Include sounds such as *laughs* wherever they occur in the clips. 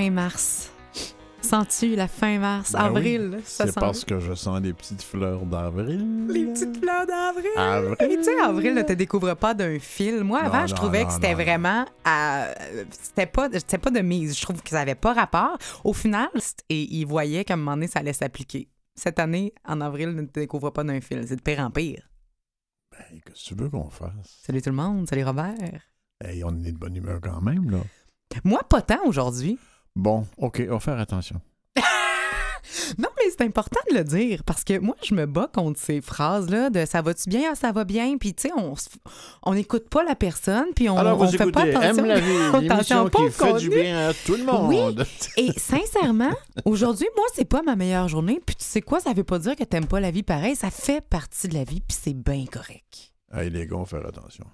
Fin mars. Sens-tu la fin mars, Ben avril? oui, C'est parce que je sens les petites fleurs d'avril. Les petites fleurs d'avril. Avril. Et tu sais, avril, ne te découvre pas d'un fil. Moi, Non, avant, je trouvais non, que c'était vraiment. à- C'était pas, pas de mise. Je trouve que ça n'avait pas rapport. Au final, et ils voyaient qu'à un moment donné, ça allait s'appliquer. Cette année, en avril, ne te découvre pas d'un fil. C'est de pire en pire. Hey, Qu'est-ce que tu veux qu'on fasse? Salut tout le monde. Salut Robert. Hey, on est de bonne humeur quand même, là. Moi, pas tant aujourd'hui. Bon, OK, on va faire attention. *laughs* Non, mais c'est important de le dire parce que moi, je me bats contre ces phrases-là de ça va-tu bien, ah, ça va bien, puis tu sais, on, s- on n'écoute pas la personne, puis on, on vous fait pas écoutez attention. Aime la vie, *laughs* attention l'émission pas qui fait du bien à tout le monde. *laughs* Et sincèrement, aujourd'hui, moi, c'est pas ma meilleure journée. Puis tu sais quoi, ça veut pas dire que t'aimes pas la vie pareil. Ça fait partie de la vie, puis c'est bien correct. Hey, les gars, on va faire attention.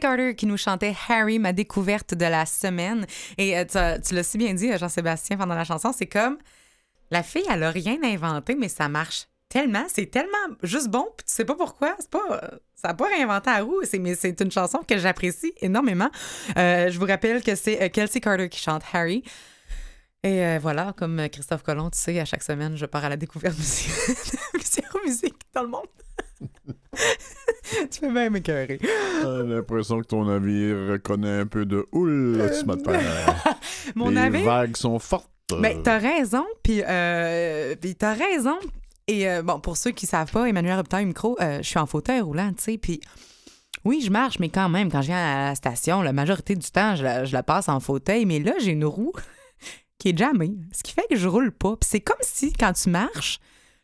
Carter qui nous chantait Harry, ma découverte de la semaine. Et euh, tu, as- tu l'as si bien dit, euh, Jean-Sébastien, pendant la chanson, c'est comme la fille, elle a rien inventé, mais ça marche tellement. C'est tellement juste bon, puis tu sais pas pourquoi. C'est pas. Ça n'a pas réinventé la roue, mais c'est une chanson que j'apprécie énormément. Euh, je vous rappelle que c'est Kelsey Carter qui chante Harry. Et voilà, comme Christophe Colomb, tu sais, à chaque semaine, je pars à la découverte de plusieurs musiques dans le monde. *laughs* tu fais bien m'écœurer. J'ai l'impression que ton navire reconnaît un peu de houle ce matin. *laughs* Mon Les navire. vagues sont fortes. Ben, t'as raison, puis euh, t'as raison. Et euh, bon, pour ceux qui savent pas, Emmanuel Robitaille Micro, euh, je suis en fauteuil roulant, tu sais, puis oui, je marche, mais quand même, quand je viens à la station, la majorité du temps, je la, je la passe en fauteuil, mais là, j'ai une roue *laughs* qui est jamais, ce qui fait que je roule pas. Puis c'est comme si, quand tu marches,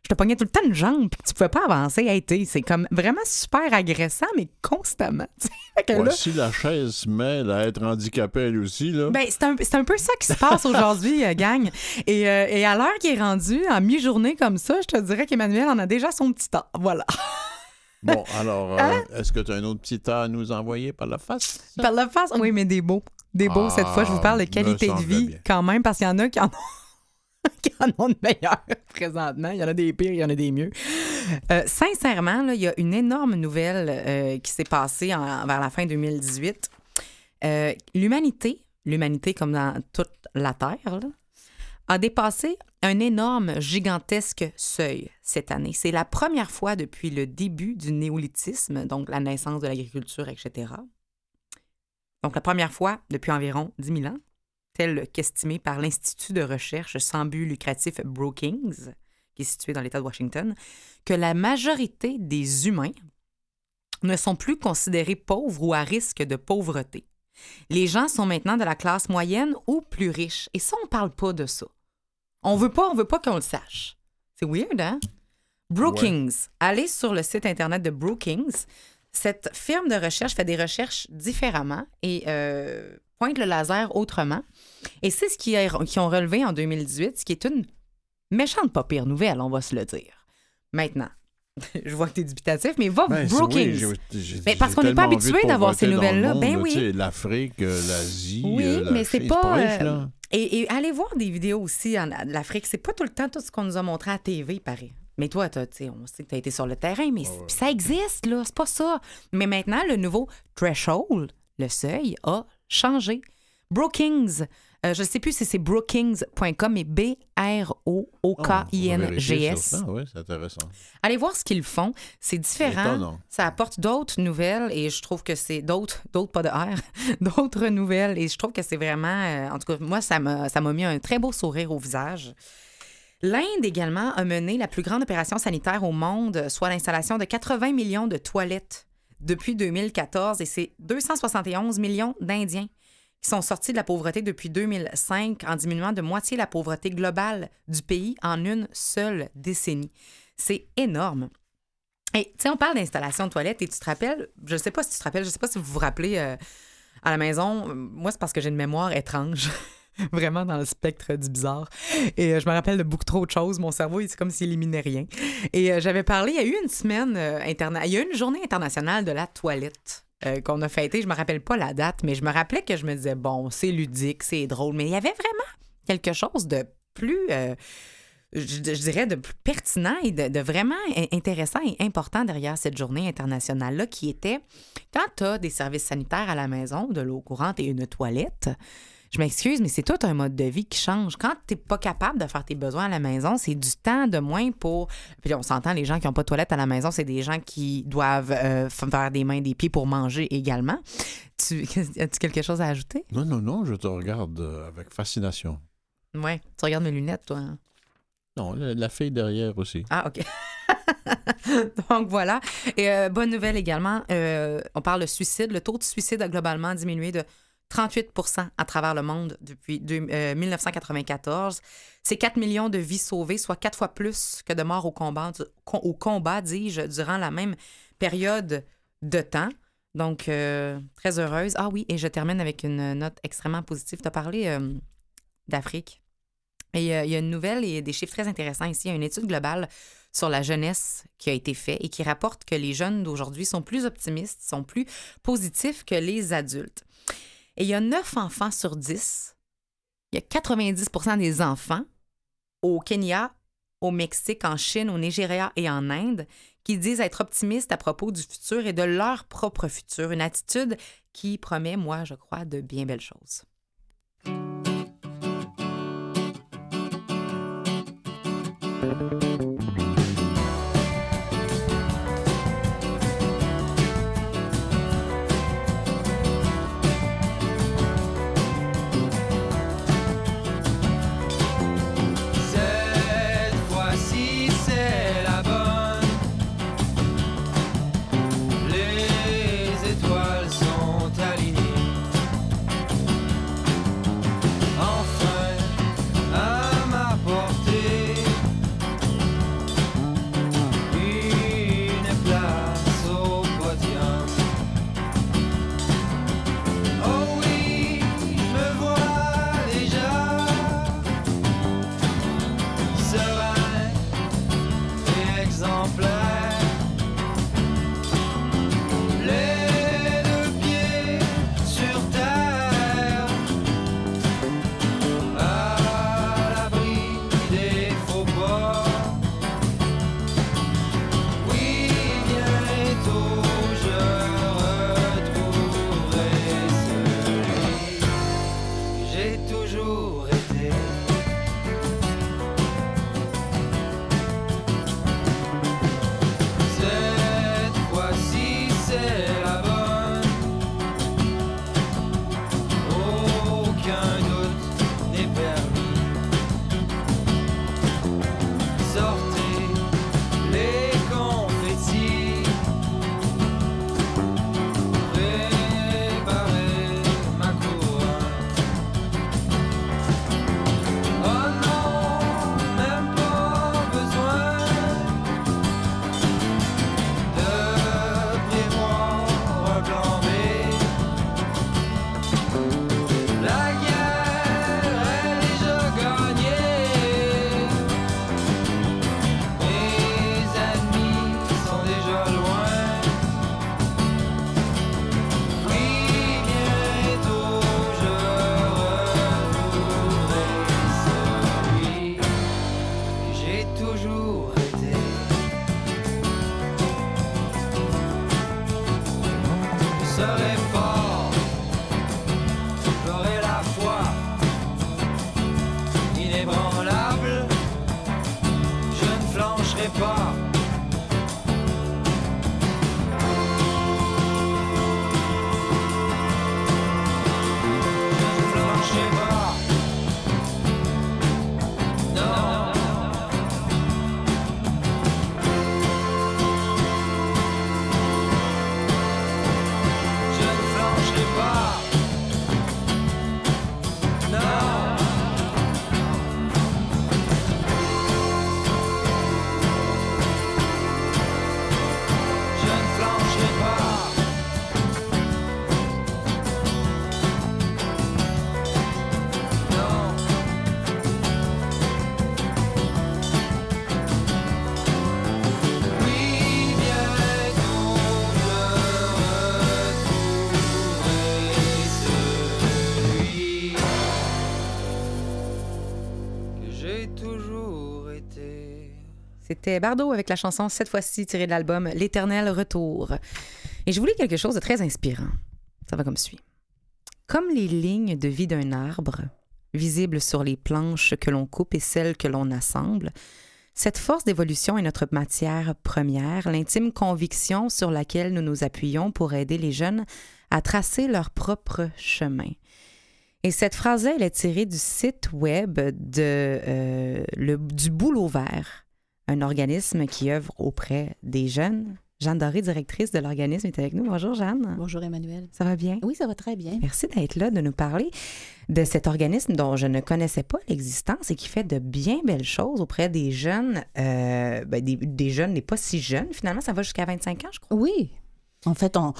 Je te pognais tout le temps une jambe, puis tu pouvais pas avancer. Hey, c'est comme vraiment super agressant, mais constamment. *laughs* que là, si la chaise se mêle à être handicapée elle aussi, là. ben, c'est un, un peu ça qui se passe aujourd'hui, euh, gang. Et, euh, et à l'heure qui est rendue, en mi-journée comme ça, je te dirais qu'Emmanuel en a déjà son petit temps. Voilà. *laughs* Bon, alors, euh, Hein? est-ce que tu as un autre petit tas à nous envoyer par la face? Par la face, oui, mais des beaux. Des beaux, cette fois, je vous parle de Ah, qualité de vie bien. quand même, parce qu'il y en a qui en ont, *laughs* qui en ont de meilleurs présentement. Il y en a des pires, il y en a des mieux. Euh, sincèrement, il y a une énorme nouvelle euh, qui s'est passée vers la fin 2018. Euh, l'humanité, l'humanité comme dans toute la Terre, a dépassé un énorme, gigantesque seuil cette année. C'est la première fois depuis le début du néolithisme, donc la naissance de l'agriculture, etc. Donc la première fois depuis environ 10 000 ans, tel qu'estimé par l'Institut de recherche sans but lucratif Brookings, qui est situé dans l'État de Washington, que la majorité des humains ne sont plus considérés pauvres ou à risque de pauvreté? Les gens sont maintenant de la classe moyenne ou plus riches. Et ça, on parle pas de ça. On veut pas, on veut pas qu'on le sache. C'est weird, hein? Brookings. Allez sur le site Internet de Brookings. Cette firme de recherche fait des recherches différemment et euh, pointe le laser autrement. Et c'est ce qu'ils qui ont relevé en 2018, ce qui est une méchante pas pire nouvelle, on va se le dire. Maintenant, *laughs* je vois que tu es dubitatif, mais va Ben, Brookings. oui, j'ai- j'ai- Mais parce qu'on n'est pas habitué d'avoir ces nouvelles-là. monde, Ben oui. L'Afrique, euh, l'Asie. Oui, euh, la mais c'est pas, euh. Et, et allez voir des vidéos aussi en l'Afrique. C'est pas tout le temps tout ce qu'on nous a montré à TV, pareil. Mais toi, t'as- tu sais, on sait que tu as été sur le terrain, mais ça existe, là. C'est pas ça. Mais maintenant, le nouveau threshold, le seuil, a changé. Brookings, euh, je ne sais plus si c'est brookings.com, mais Ah, B-R-O-O-K-I-N-G-S. ça, Oui, c'est intéressant. Allez voir ce qu'ils font. C'est différent. Ça apporte d'autres nouvelles et je trouve que c'est d'autres, d'autres pas de R, *laughs* d'autres nouvelles et je trouve que c'est vraiment, euh, en tout cas, moi, ça m'a, ça m'a mis un très beau sourire au visage. L'Inde également a mené la plus grande opération sanitaire au monde, soit l'installation de 80 millions de toilettes depuis 2014 et c'est 271 millions d'Indiens qui sont sortis de la pauvreté depuis 2005 en diminuant de moitié la pauvreté globale du pays en une seule décennie. C'est énorme. Et tu sais, on parle d'installation de toilettes et tu te rappelles, je ne sais pas si tu te rappelles, je ne sais pas si vous vous rappelez euh, à la maison, euh, moi c'est parce que j'ai une mémoire étrange. *laughs* *laughs* Vraiment dans le spectre du bizarre. Et euh, je me rappelle de beaucoup trop de choses. Mon cerveau, c'est comme s'il éliminait rien. Et euh, j'avais parlé, il y a eu une semaine euh, interna- il y a eu une journée internationale de la toilette qu'on a fêtée. Je me rappelle pas la date, mais je me rappelais que je me disais, bon, c'est ludique, c'est drôle. Mais il y avait vraiment quelque chose de plus. je, dirais de plus pertinent et de, vraiment in- intéressant et important derrière cette journée internationale-là qui était quand tu as des services sanitaires à la maison, de l'eau courante et une toilette, je m'excuse, mais c'est tout un mode de vie qui change. Quand tu n'es pas capable de faire tes besoins à la maison, c'est du temps de moins pour. Puis on s'entend, les gens qui n'ont pas de toilette à la maison, c'est des gens qui doivent euh, faire des mains, des pieds pour manger également. Tu... *laughs* As-tu quelque chose à ajouter? Non, non, non, je te regarde euh, avec fascination. Oui. Tu regardes mes lunettes, toi. hein? Non, la, la fille derrière aussi. Ah, OK. *laughs* Donc voilà. Et euh, bonne nouvelle également, euh, on parle de suicide. Le taux de suicide a globalement diminué de 38 à travers le monde depuis deux- euh, 1994. C'est 4 millions de vies sauvées, soit quatre fois plus que de morts au combat, au combat dis-je, durant la même période de temps. Donc, euh, très heureuse. Ah oui, et je termine avec une note extrêmement positive. Tu as parlé euh, d'Afrique. Et il y a une nouvelle et des chiffres très intéressants ici. Il y a une étude globale sur la jeunesse qui a été faite et qui rapporte que les jeunes d'aujourd'hui sont plus optimistes, sont plus positifs que les adultes. Et il y a 9 enfants sur 10. Il y a 90% des enfants au Kenya, au Mexique, en Chine, au Nigeria et en Inde qui disent être optimistes à propos du futur et de leur propre futur. Une attitude qui promet, moi, je crois, de bien belles choses. C'était Bardot avec la chanson cette fois-ci tirée de l'album L'éternel retour. Et je voulais quelque chose de très inspirant. Ça va comme suit. Comme les lignes de vie d'un arbre, visibles sur les planches que l'on coupe et celles que l'on assemble, cette force d'évolution est notre matière première, l'intime conviction sur laquelle nous nous appuyons pour aider les jeunes à tracer leur propre chemin. Et cette phrase-là, elle est tirée du site web de, euh, le- du Boulot Vert, un organisme qui œuvre auprès des jeunes. Jeanne Doré, directrice de l'organisme, est avec nous. Bonjour, Jeanne. Bonjour Emmanuel. Ça va bien? Oui, ça va très bien. Merci d'être là, de nous parler de cet organisme dont je ne connaissais pas l'existence et qui fait de bien belles choses auprès des jeunes, euh, ben, des, des jeunes, les pas si jeunes. Finalement, ça va jusqu'à 25 ans, je crois. Oui. En fait, on,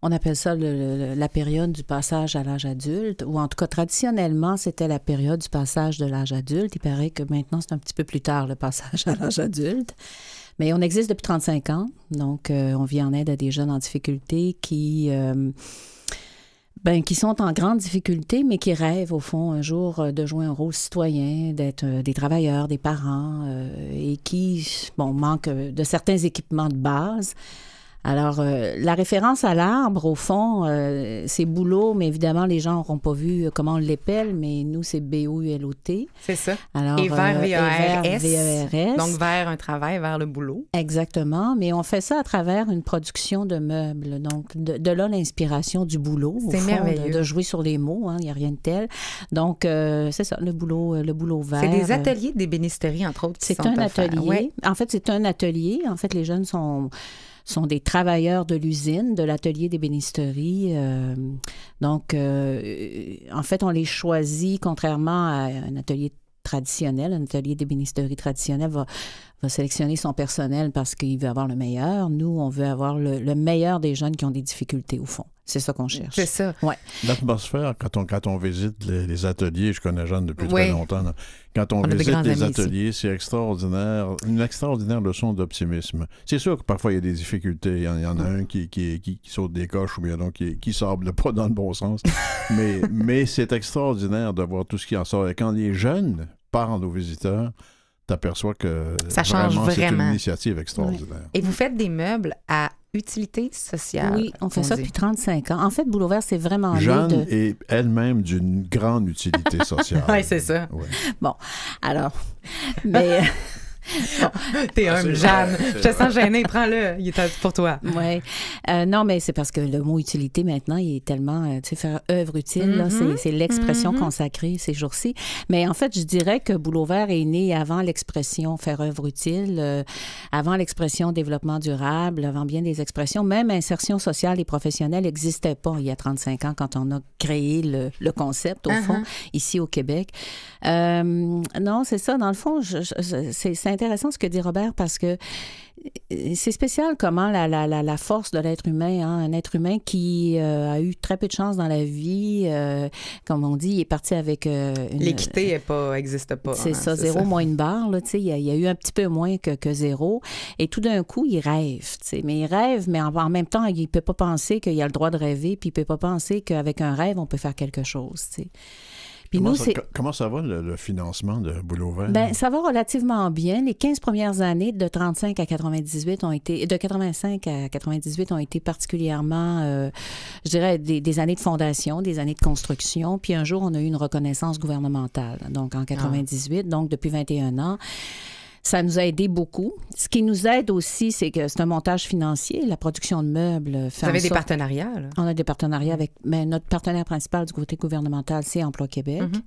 on appelle ça la période du passage à l'âge adulte, ou en tout cas, traditionnellement, c'était la période du passage de l'âge adulte. Il paraît que maintenant, c'est un petit peu plus tard, le passage à l'âge adulte. Mais on existe depuis 35 ans, donc euh, on vient en aide à des jeunes en difficulté qui... euh, ben, qui sont en grande difficulté, mais qui rêvent, au fond, un jour euh, de jouer un rôle citoyen, d'être des travailleurs, des parents, et qui, bon, manquent de certains équipements de base. Alors, euh, la référence à l'arbre, au fond, euh, c'est boulot, mais évidemment, les gens n'auront pas vu euh, comment on l'épelle, mais nous, c'est B-O-U-L-O-T. C'est ça. Alors, Et vers et vers V-A-R-S. V-A-R-S. Donc, vers un travail, vers le boulot. Exactement, mais on fait ça à travers une production de meubles. Donc, de, de là l'inspiration du boulot. C'est merveilleux. De, de jouer sur les mots, hein, il n'y a rien de tel. Donc, euh, c'est ça, le boulot, le boulot vert. C'est des ateliers d'ébénisterie, entre autres, qui C'est un atelier. Ouais. En fait, c'est un atelier. En fait, les jeunes sont sont des travailleurs de l'usine, de l'atelier d'ébénisterie. euh, donc, euh, en fait, on les choisit contrairement à un atelier traditionnel. Un atelier d'ébénisterie traditionnel va, va sélectionner son personnel parce qu'il veut avoir le meilleur. Nous, on veut avoir le, le meilleur des jeunes qui ont des difficultés, au fond. C'est ça qu'on cherche. C'est ça. L'atmosphère, quand on, quand on visite les, les ateliers, je connais Jeanne depuis Oui. très longtemps, là. quand on, visite les ateliers, c'est extraordinaire, une extraordinaire leçon d'optimisme. C'est sûr que parfois il y a des difficultés, il y en, il y en a un qui, qui, qui, qui saute des coches ou bien donc qui, qui sable pas dans le bon sens, *laughs* mais, mais c'est extraordinaire de voir tout ce qui en sort. Et quand les jeunes parlent aux visiteurs, t'aperçois que Ça change vraiment, c'est une vraiment. initiative extraordinaire. Et vous faites des meubles à utilité sociale. Oui, on fait ça dit. depuis 35 ans. En fait, Boulot Vert, c'est vraiment Jeanne de... est elle-même d'une grande utilité *laughs* sociale. Oui, c'est ça. Ouais. Alors, mais... *laughs* *laughs* T'es un c'est Jeanne. Je te sens gênée. Prends-le. Il est à- pour toi. Oui. non, mais c'est parce que le mot utilité, maintenant, il est tellement, euh, tu sais, faire œuvre utile, là, Mhm. c'est- l'expression Mhm. consacrée ces jours-ci. Mais en fait, je dirais que Boulot Vert est né avant l'expression faire œuvre utile, euh, avant l'expression développement durable, avant bien des expressions. Même insertion sociale et professionnelle n'existait pas il y a 35 ans quand on a créé le, le concept, au fond, Uh-huh. ici au Québec. Euh, non, c'est ça. Dans le fond, c'est intéressant ce que dit Robert parce que euh, c'est spécial comment la, la, la, la force de l'être humain, hein, un être humain qui euh, a eu très peu de chance dans la vie, euh, comme on dit, il est parti avec euh, une... L'équité est pas. C'est hein, ça, zéro moins une barre. Là, il, y a, il y a eu un petit peu moins que, que zéro. Et tout d'un coup, il rêve. Mais il rêve, mais en, en même temps, il ne peut pas penser qu'il a le droit de rêver, puis il ne peut pas penser qu'avec un rêve, on peut faire quelque chose. Puis Comment, nous, ça, comment va, le, le financement de Boulot Vert? Ben, ça va relativement bien. Les 15 premières années de 35 à 98 ont été, de 85 à 98 ont été particulièrement euh, je dirais, des, des années de fondation, des années de construction. Puis un jour, on a eu une reconnaissance gouvernementale, donc en 98, donc depuis 21 ans. Ça nous a aidé beaucoup. Ce qui nous aide aussi, c'est que c'est un montage financier. La production de meubles fait Vous avez des partenariats, là? On a des partenariats avec. Mais notre partenaire principal du côté gouvernemental, c'est Emploi Québec. Mhm.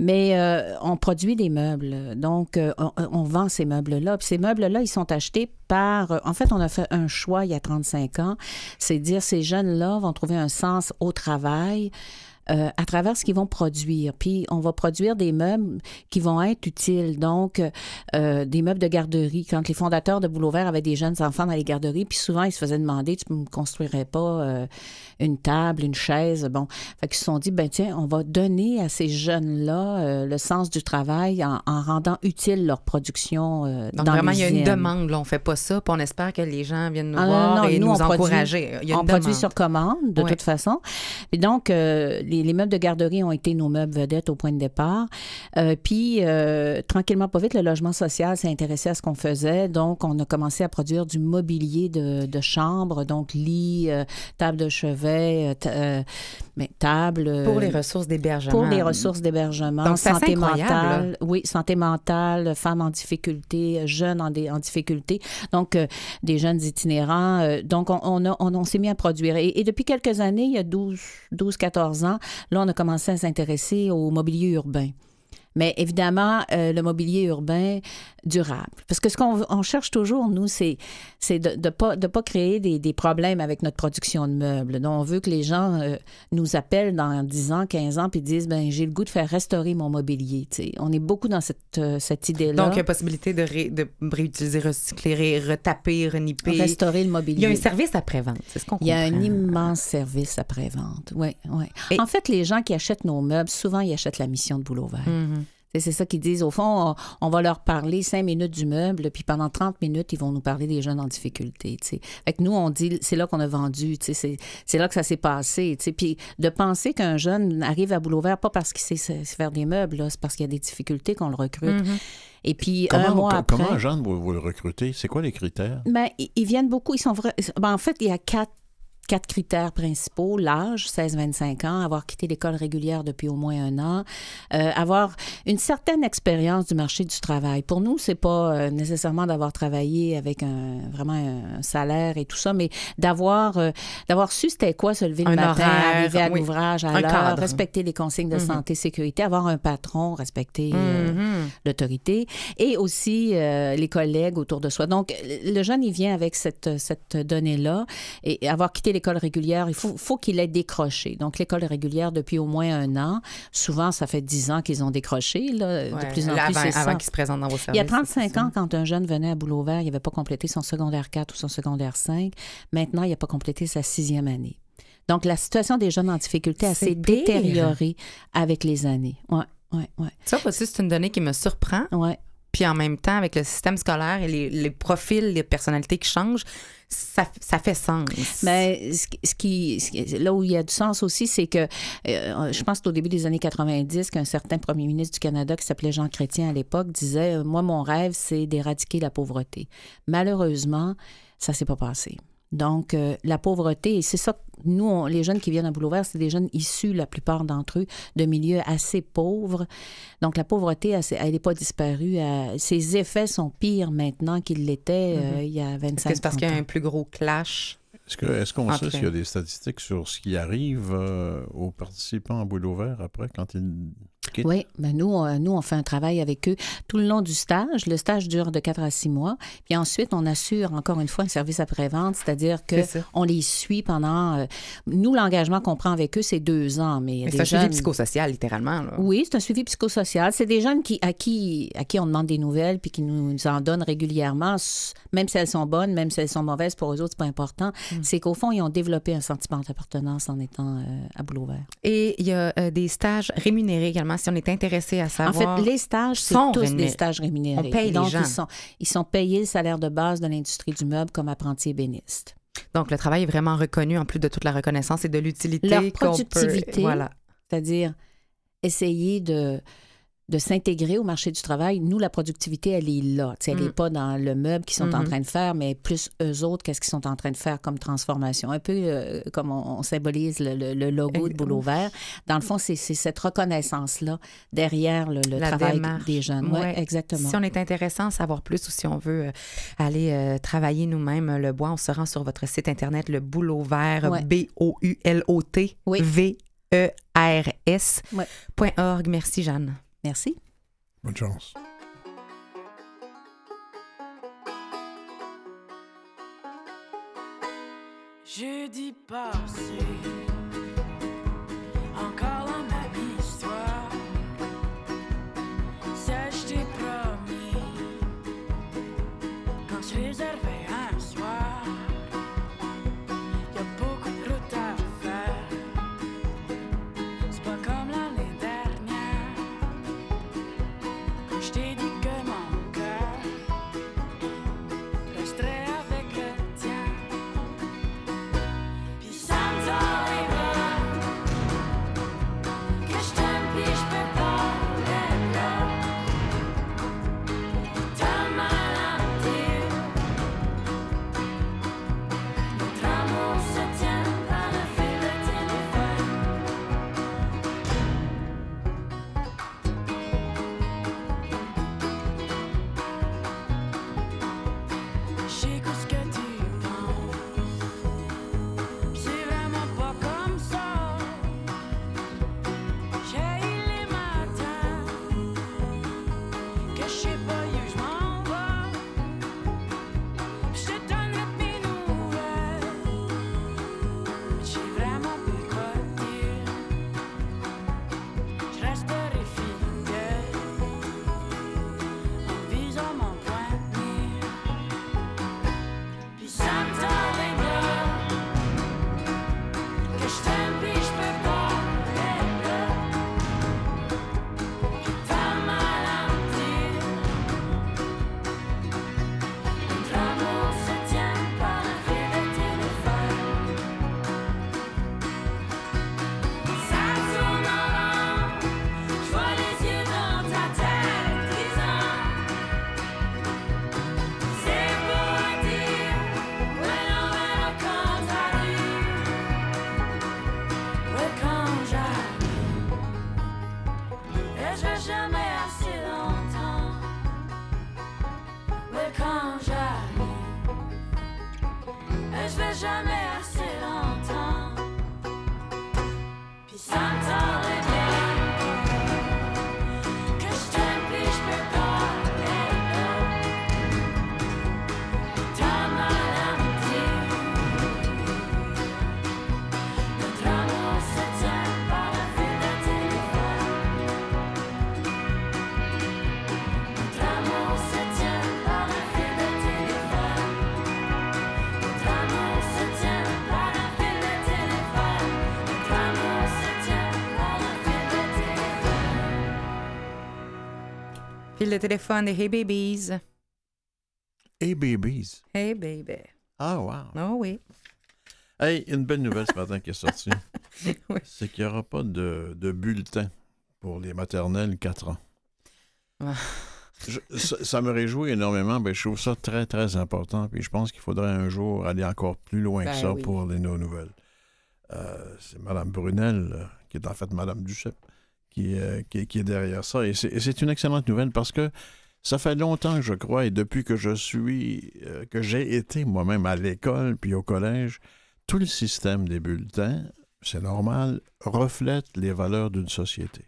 Mais euh, on produit des meubles. Donc, euh, on, on vend ces meubles-là. Puis ces meubles-là, ils sont achetés par. euh, En fait, on a fait un choix il y a 35 ans. C'est dire ces jeunes-là vont trouver un sens au travail. Euh, à travers ce qu'ils vont produire. Puis on va produire des meubles qui vont être utiles. Donc, euh, des meubles de garderie. Quand les fondateurs de Boulot Vert avaient des jeunes enfants dans les garderies, puis souvent ils se faisaient demander, tu me construirais pas euh, une table, une chaise? Bon, fait qu'ils se sont dit, ben tiens, on va donner à ces jeunes-là le sens du travail en, en rendant utile leur production Donc, dans vraiment, il y a une demande. Là. On fait pas ça, puis on espère que les gens viennent nous Ah, non, voir non, et nous, nous on produit- encourager. Il y a une on produit sur commande, de Ouais. toute façon. Et donc, les, les meubles de garderie ont été nos meubles vedettes au point de départ. Euh, puis, euh, tranquillement, pas vite, le logement social s'est intéressé à ce qu'on faisait. Donc, on a commencé à produire du mobilier de, chambre, donc lit, euh, table de chevet, mais table. euh, Pour les ressources d'hébergement. pour les ressources d'hébergement, santé mentale, oui, santé mentale, femmes en difficulté, jeunes en, difficulté, donc euh, des jeunes itinérants. euh, donc, on, on, a- on- on s'est mis à produire. Et, et depuis quelques années, il y a 12, 12, 14 ans, là, on a commencé à s'intéresser au mobilier urbain. Mais évidemment, euh, le mobilier urbain durable. Parce que ce qu'on on cherche toujours, nous, c'est de ne de pas, de pas créer des, des problèmes avec notre production de meubles. Donc, on veut que les gens euh, nous appellent dans 10 ans, 15 ans, puis disent, ben j'ai le goût de faire restaurer mon mobilier. tu sais. On est beaucoup dans cette, euh, cette idée-là. Donc, il y a possibilité de, ré- de réutiliser, recycler, retaper, reniper. restaurer le Il mobilier. y a un service après-vente, c'est ce qu'on Il y a un comprend. immense service après-vente. Oui, oui. Et- En fait, les gens qui achètent nos meubles, souvent, ils achètent la mission de boulot vert. C'est- C'est ça qu'ils disent. Au fond, on, va leur parler cinq minutes du meuble, puis pendant 30 minutes, ils vont nous parler des jeunes en difficulté. tu sais. Fait que nous, on dit, c'est là qu'on a vendu, tu sais, c'est c'est là que ça s'est passé. tu sais. Puis de penser qu'un jeune arrive à boulot vert, pas parce qu'il sait faire des meubles, là, c'est parce qu'il y a des difficultés qu'on le recrute. Mhm. Et puis, un Comment, mois co- après... comment Jeanne, vous, vous le recrutez? C'est quoi les critères? Ben, ils- ils viennent beaucoup. Ils sont vra- ben, en fait, il y a quatre, quatre critères principaux. L'âge, 16-25 ans, avoir quitté l'école régulière depuis au moins un an, euh, avoir une certaine expérience du marché du travail. Pour nous, c'est pas euh, nécessairement d'avoir travaillé avec un, vraiment un salaire et tout ça, mais d'avoir euh, d'avoir su c'était quoi se lever le Un matin, horaire, arriver à oui. l'ouvrage à l'heure, respecter les consignes de Mhm. santé, sécurité, avoir un patron, respecter Mhm. l'autorité et aussi les collègues autour de soi. Donc, le jeune, il vient avec cette, cette donnée-là et avoir quitté l'école régulière, il faut, faut qu'il ait décroché. Donc, l'école régulière depuis au moins un an. Souvent, ça fait 10 ans qu'ils ont décroché. Là, Ouais, de plus en là, plus, avant, c'est avant ça. qu'il se présente dans vos Il y a services. 35 c'est ça. ans, quand un jeune venait à Boulot Vert, il n'avait pas complété son secondaire 4 ou son secondaire 5. Maintenant, il n'a pas complété sa sixième année. Donc, la situation des jeunes en difficulté a C'est s'est détériorée avec les années. Oui, oui, oui. Ça aussi, c'est une donnée qui me surprend. Ouais. Puis en même temps, avec le système scolaire et les, profils, les personnalités qui changent, ça, ça fait sens. Mais ce qui- ce ce qui- là où il y a du sens aussi, c'est que euh, je pense qu'au début des années 90, qu'un certain premier ministre du Canada qui s'appelait Jean Chrétien à l'époque disait euh, Moi, mon rêve, c'est d'éradiquer la pauvreté. Malheureusement, ça s'est pas passé. Donc, euh, la pauvreté, et c'est ça, que nous, on- les jeunes qui viennent à Boulot Vert, c'est des jeunes issus, la plupart d'entre eux, de milieux assez pauvres. Donc, la pauvreté, elle n'est pas disparue. Elle- ses effets sont pires maintenant qu'ils l'étaient euh, il y a 25 Est-ce que c'est parce qu'il y a ans. un plus gros clash? Est-ce est-ce qu'on sait s'il y a des statistiques sur ce qui arrive euh, aux participants à boulot vert après, quand ils Oui, ben nous, on, nous, on fait un travail avec eux tout le long du stage. Le stage dure de 4 à 6 mois. Puis ensuite, on assure encore une fois un service après-vente, c'est-à-dire que on les suit pendant... euh, nous, l'engagement qu'on prend avec eux, c'est deux ans. Mais, c'est un suivi psychosocial, littéralement. Là. Oui, c'est un suivi psychosocial. C'est des jeunes qui, à, qui, à qui on demande des nouvelles puis qui nous en donnent régulièrement, même si elles sont bonnes, même si elles sont mauvaises, pour eux autres, c'est pas important. Mm. C'est qu'au fond, ils ont développé un sentiment d'appartenance en étant euh, à boulot vert. Et il y a euh, des stages rémunérés également, si on est intéressé à En savoir. fait, les stages, c'est sont tous rémunérés. des stages rémunérés. On paye les Donc, gens. Ils sont, ils sont payés le salaire de base de l'industrie du meuble comme apprentis ébénistes. Donc, le travail est vraiment reconnu en plus de toute la reconnaissance et de l'utilité. Leur qu'on peut- productivité. Voilà. C'est-à-dire essayer de, de s'intégrer au marché du travail. Nous, la productivité, elle est là. Elle n'est Mm. pas dans le meuble qu'ils sont en Mhm. train de faire, mais plus eux autres, qu'est-ce qu'ils sont en train de faire comme transformation? Un peu euh, comme on, on symbolise le, le- le logo de Boulot Vert. Dans le fond, c'est cette reconnaissance-là derrière le, travail démarche. des jeunes. Oui, Ouais. exactement. Si on est intéressant à savoir plus ou si on veut euh, aller euh, travailler nous-mêmes le bois, on se rend sur votre site internet, le boulot vert, Ouais. B-O-U-L-O-T, Oui. V-E-R-S, Ouais. point org. Merci, Jeanne. Merci. Bonne chance. Jeudi passé, De téléphone des Hey Babies. Hey babies. Hey baby. Ah, wow. Oh oui. Hey, une belle nouvelle ce matin qui est sortie. *laughs* Oui. C'est qu'il n'y aura pas de, de bulletin pour les maternelles 4 ans. Ah. Je- ça, ça me réjouit énormément. Ben, je trouve ça très, très important. Puis je pense qu'il faudrait un jour aller encore plus loin Ben que ça oui. pour les nos nouvelles. Euh, c'est Mme Brunel, euh, qui est en fait Mme Duceppe, qui, euh, qui, qui est derrière ça. Et c'est une excellente nouvelle parce que ça fait longtemps, je crois, et depuis que je suis, euh, que j'ai été moi-même à l'école puis au collège, tout le système des bulletins, c'est normal, reflète les valeurs d'une société.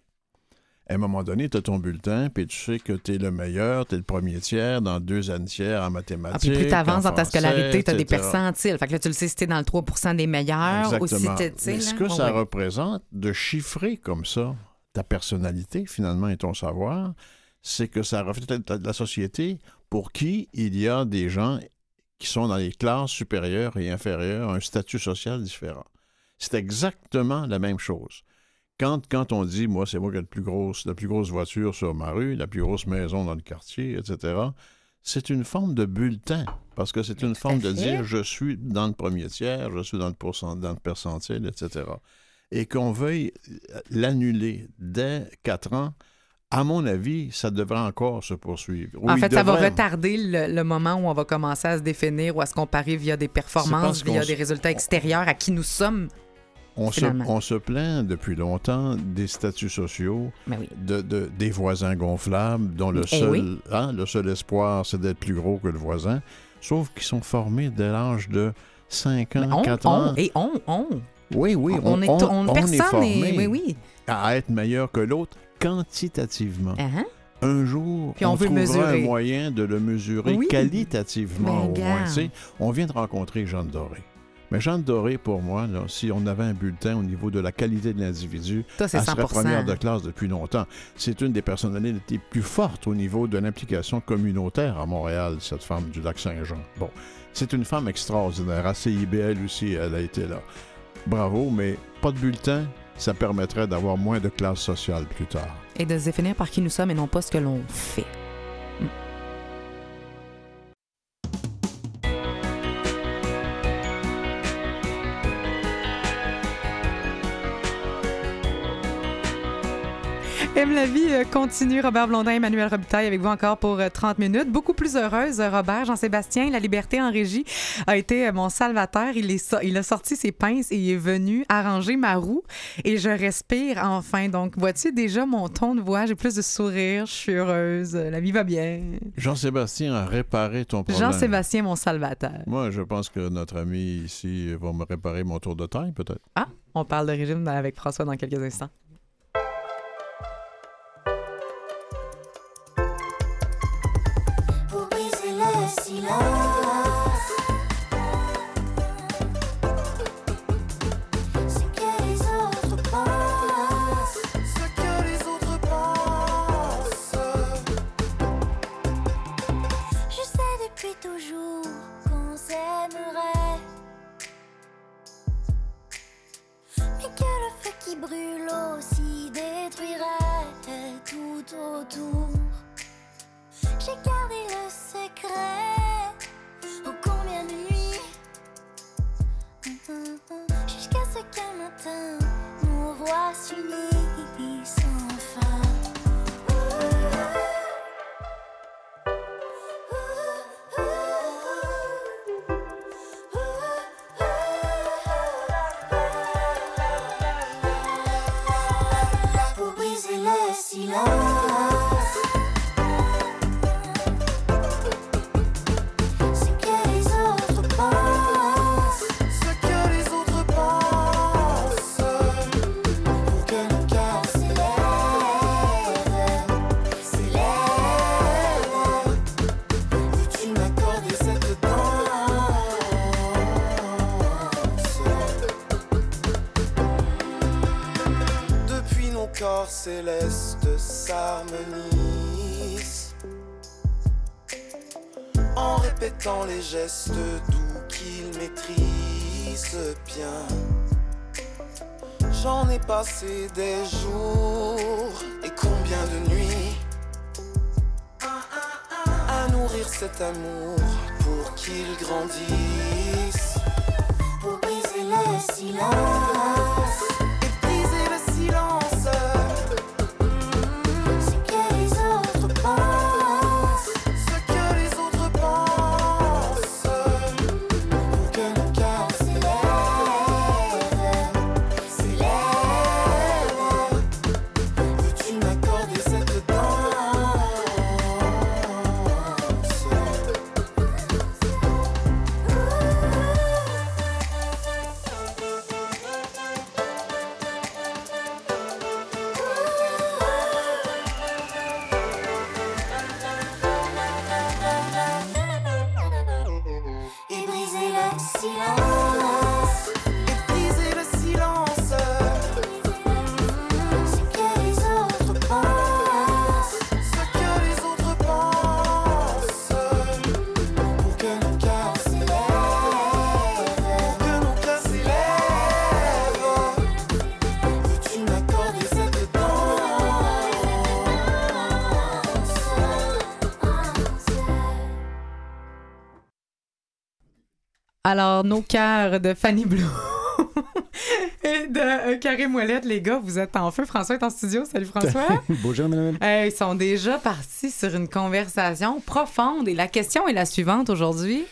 À un moment donné, tu as ton bulletin, puis tu sais que tu es le meilleur, tu es le premier tiers dans deux années tiers en Ah, mathématiques. puis plus tu avances dans ta scolarité, tu as des percentiles. Fait que là, tu le sais si t'es dans le 3% des meilleurs ou si Exactement. t'es, tu sais, Mais ce là. que ça représente de chiffrer comme ça ta personnalité, finalement, et ton savoir, c'est que ça reflète la, société pour qui il y a des gens qui sont dans les classes supérieures et inférieures, un statut social différent. C'est exactement la même chose. Quand, quand on dit, moi, c'est moi qui ai la plus, grosse, la plus grosse voiture sur ma rue, la plus grosse maison dans le quartier, etc., c'est une forme de bulletin, parce que c'est une forme de dire, je suis dans le premier tiers, je suis dans le, pourcent, dans le percentile, etc. Et qu'on veuille l'annuler dès 4 ans, à mon avis, ça devrait encore se poursuivre. Ou en fait, ça va retarder le, le moment où on va commencer à se définir ou à se comparer via des performances, via des résultats extérieurs à qui nous sommes. On se, finalement. on se plaint depuis longtemps des statuts sociaux, oui. de, de- des voisins gonflables, dont le Eh seul, oui. hein, le seul espoir, c'est d'être plus gros que le voisin, sauf qu'ils sont formés dès l'âge de 5 Mais ans, on, 4 on, ans. et on, on. Oui, oui, on, est, on, personne formé est- Oui, oui. à être meilleur que l'autre quantitativement. Hein? Un jour, Puis on veut trouvera mesurer. un moyen de le mesurer Oui. qualitativement Ben, au moins. on vient de rencontrer Jeanne Doré. Mais Jeanne Doré, pour moi, là, si on avait un bulletin au niveau de la qualité de l'individu, elle serait 100 première de classe depuis longtemps. C'est une des personnalités plus fortes au niveau de l'implication communautaire à Montréal, cette femme du lac Saint-Jean. Bon, c'est une femme extraordinaire. À CIBL aussi, elle a été là. Bravo, mais pas de bulletin, ça permettrait d'avoir moins de classe sociale plus tard. Et de se définir par qui nous sommes et non pas ce que l'on fait. Aime la vie euh, continue. Robert Blondin, Emmanuel Robitaille avec vous encore pour euh, 30 minutes. Beaucoup plus heureuse, euh, Robert. Jean-Sébastien, La Liberté en régie a été euh, mon salvateur. Il, est il a sorti ses pinces et il est venu arranger ma roue et je respire enfin. Donc, vois-tu déjà mon ton de voix? J'ai plus de sourire. Je suis heureuse. La vie va bien. Jean-Sébastien a réparé ton problème. Jean-Sébastien, mon salvateur. Moi, je pense que notre ami ici va me réparer mon tour de taille, peut-être. Ah, on parle de régime avec François dans quelques instants. J'ai gardé le secret. Jusqu'à ce qu'un matin, nos voix s'unissent enfin. Pour briser le silence. Répétant les gestes doux qu'ils maîtrisent bien. J'en ai passé des jours et combien de nuits À nourrir cet amour pour qu'il grandisse Pour briser le silence, Alors, nos cœurs de Fanny Blue. *laughs* Hey, de euh, Carré Moellette, les gars, vous êtes en feu. François est en studio. Salut François. *laughs* Bonjour, madame. Hey, ils sont déjà partis sur une conversation profonde et la question est la suivante aujourd'hui.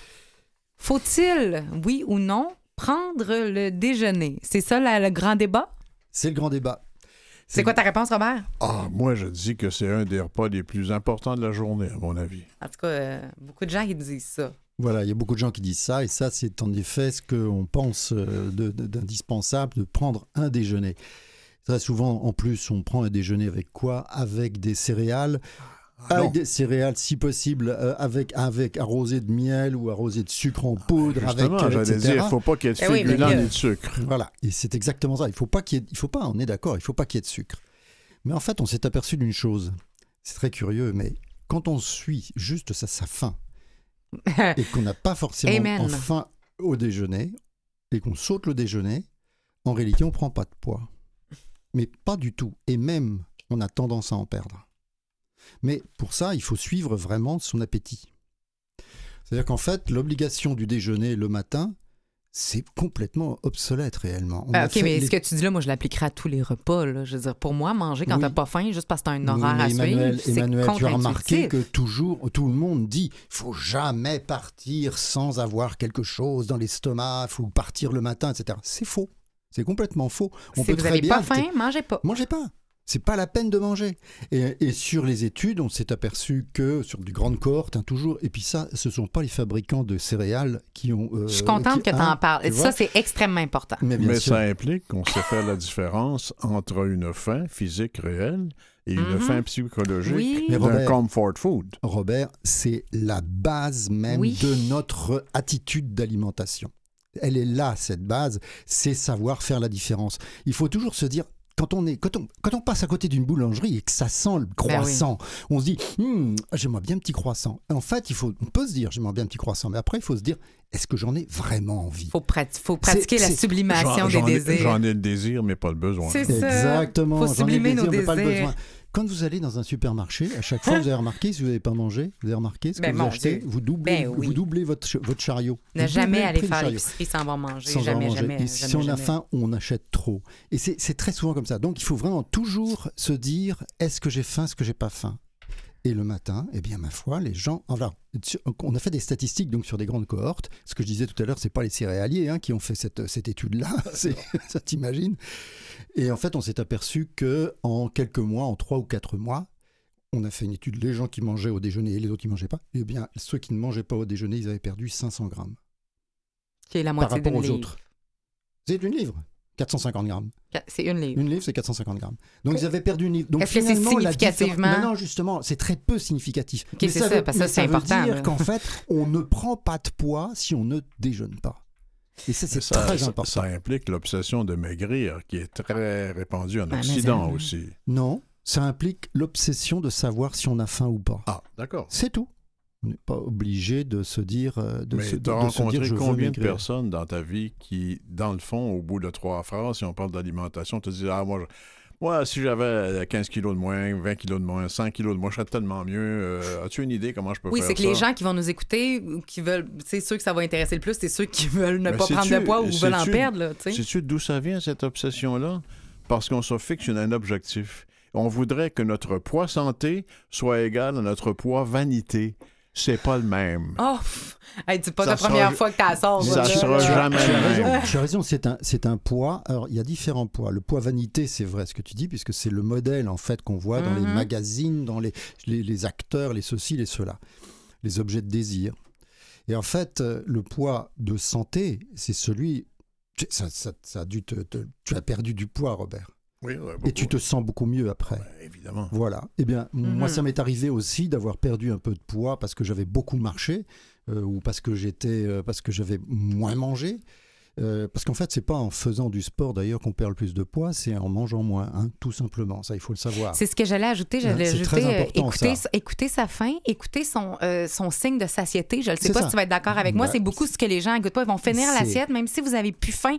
Faut-il, oui ou non, prendre le déjeuner? C'est ça la- le grand débat? C'est le grand débat. C'est quoi ta réponse, Robert? Ah, moi, je dis que c'est un des repas les plus importants de la journée, à mon avis. En tout cas, euh, beaucoup de gens qui disent ça. Voilà, il y a beaucoup de gens qui disent ça, et ça, c'est en effet ce qu'on pense euh, de- de- d'indispensable, de prendre un déjeuner. Très souvent, en plus, on prend un déjeuner avec quoi? Avec des céréales. Ah, avec non. des céréales, si possible, euh, avec, avec arrosé de miel ou arrosé de sucre en poudre, Justement, avec, euh, j'allais etc. dire, il ne faut pas qu'il y ait de Eh oui, ni de sucre. Voilà, et c'est exactement ça. Il faut pas qu'il y ait- il faut pas, on est d'accord, il faut pas qu'il y ait de sucre. Mais en fait, on s'est aperçu d'une chose. C'est très curieux, mais quand on suit juste sa, sa faim *laughs* et qu'on n'a pas forcément Amen. faim au déjeuner et qu'on saute le déjeuner, en réalité, on prend pas de poids. Mais pas du tout. Et même, on a tendance à en perdre. Mais pour ça, il faut suivre vraiment son appétit. C'est-à-dire qu'en fait, l'obligation du déjeuner le matin, c'est complètement obsolète réellement. On Ah, a OK, mais les- ce que tu dis là, moi, je l'appliquerai à tous les repas. Là. Je veux dire, pour moi, manger quand Oui. t'as pas faim, juste parce que t'as un horaire mais à Emmanuel, suivre, Emmanuel, tu as remarqué que toujours, tout le monde dit faut jamais partir sans avoir quelque chose dans l'estomac, faut partir le matin, etc. C'est faux. C'est complètement faux. On Si peut vous n'avez pas faim, mangez pas. Mangez pas. C'est pas la peine de manger. Et, et sur les études, on s'est aperçu que sur du grande cohorte, hein, toujours, et puis ça, ce sont pas les fabricants de céréales qui ont. euh, Je suis contente qui- que tu hein, en parles. tu Ça, c'est extrêmement important. Mais Mais ça implique qu'on sait faire la différence entre une faim physique réelle et une Mhm. faim psychologique Oui. D'un comfort food. Robert, c'est la base même Oui. de notre attitude d'alimentation. Elle est là, cette base, c'est savoir faire la différence. Il faut toujours se dire, quand on, est, quand on, quand on passe à côté d'une boulangerie et que ça sent le croissant, on se dit, Hum, j'aimerais bien un petit croissant. En fait, il faut, on peut se dire, j'aimerais bien un petit croissant, mais après, il faut se dire, est-ce que j'en ai vraiment envie? Faut, faut pratiquer la sublimation des désirs. J'en ai le désir, mais pas le besoin. C'est ça. Exactement. Faut j'en ai sublimer le désir, nos mais pas le désirs. besoin. Quand vous allez dans un supermarché, à chaque fois, vous avez remarqué, si vous n'avez pas mangé, vous avez remarqué ce que Ben, vous achetez, Dieu. vous doublez, Ben oui. vous doublez votre, ch- votre chariot. Ne Vous jamais aller faire l'épicerie sans avoir mangé. sans jamais, en manger. jamais, Et jamais, si on a faim, on achète trop. Et c'est c'est très souvent comme ça. Donc il faut vraiment toujours se dire est-ce que j'ai faim, est-ce que j'ai pas faim? Et le matin, eh bien ma foi, les gens. On a fait des statistiques donc sur des grandes cohortes. Ce que je disais tout à l'heure, c'est pas les céréaliers hein, qui ont fait cette, cette étude-là. *laughs* C'est- ça t'imagine Et en fait, on s'est aperçu que en quelques mois, en trois ou quatre mois. On a fait une étude, les gens qui mangeaient au déjeuner et les autres qui mangeaient pas, eh bien, ceux qui ne mangeaient pas au déjeuner, ils avaient perdu 500 grammes Qui est la par moitié rapport d'une aux livre. autres. C'est une livre, 450 grammes. C'est une livre. Une livre, c'est 450 grammes. Donc, ils avaient perdu une livre. Donc, Est-ce que c'est la significativement? différence- Non, non, justement, c'est très peu significatif. Ok, c'est ça, veut- parce que mais ça, c'est veut important, dire qu'en fait, on ne prend pas de poids si on ne déjeune pas. Et ça, c'est Ça, très ça- important. ça implique l'obsession de maigrir, qui est très répandue en Ah, mais Occident ça- aussi. Non, ça implique l'obsession de savoir si on a faim ou pas. Ah, d'accord. C'est tout. On n'est pas obligé de se dire. euh, De Mais se, tu as de- se dire, rencontré veux combien de personnes dans ta vie qui, dans le fond, au bout de trois phrases, si on parle d'alimentation, te disent Ah, moi, je- moi, si j'avais 15 kilos de moins, 20 kilos de moins, 100 kilos de moins, je serais tellement mieux. Euh, As-tu une idée comment je peux Oui, faire c'est que ça? les gens qui vont nous écouter, ou qui veulent, c'est ceux que ça va intéresser le plus, c'est ceux qui veulent ne Mais pas prendre de poids ou veulent en perdre, là, tu sais. Sais-tu d'où ça vient, cette obsession-là? Parce qu'on se fixe un objectif. On voudrait que notre poids santé soit égal à notre poids vanité. C'est pas le même. Oh, hey, dis pas Ça la première sera- fois que t'as sors. Ça là. sera Tu as- jamais le même. tu as raison, c'est un, c'est un poids. Alors, il y a différents poids. Le poids vanité, c'est vrai ce que tu dis, puisque c'est le modèle, en fait, qu'on voit dans les Mhm. magazines, dans les, les, les acteurs, les ceci, les cela. Les objets de désir. Et en fait, euh, le poids de santé, c'est celui. Ça, ça- ça a dû te, te- tu as perdu du poids, Robert. Oui, ouais, Et tu te sens beaucoup mieux après. Ouais, évidemment. Voilà. Eh bien, moi, Mhm. ça m'est arrivé aussi d'avoir perdu un peu de poids parce que j'avais beaucoup marché euh, ou parce que j'étais, euh, parce que j'avais moins mangé. Euh, parce qu'en fait, c'est pas en faisant du sport d'ailleurs qu'on perd le plus de poids, c'est en mangeant moins, hein, tout simplement. Ça, il faut le savoir. C'est ce que j'allais ajouter. J'allais ajouter très euh, écouter, ça. écouter sa faim, écouter son, euh, son signe de satiété. Je ne sais pas ça. si tu vas être d'accord avec moi. Ben, c'est beaucoup ce que les gens goûtent pas. Ils vont finir l'assiette, même si vous avez plus faim.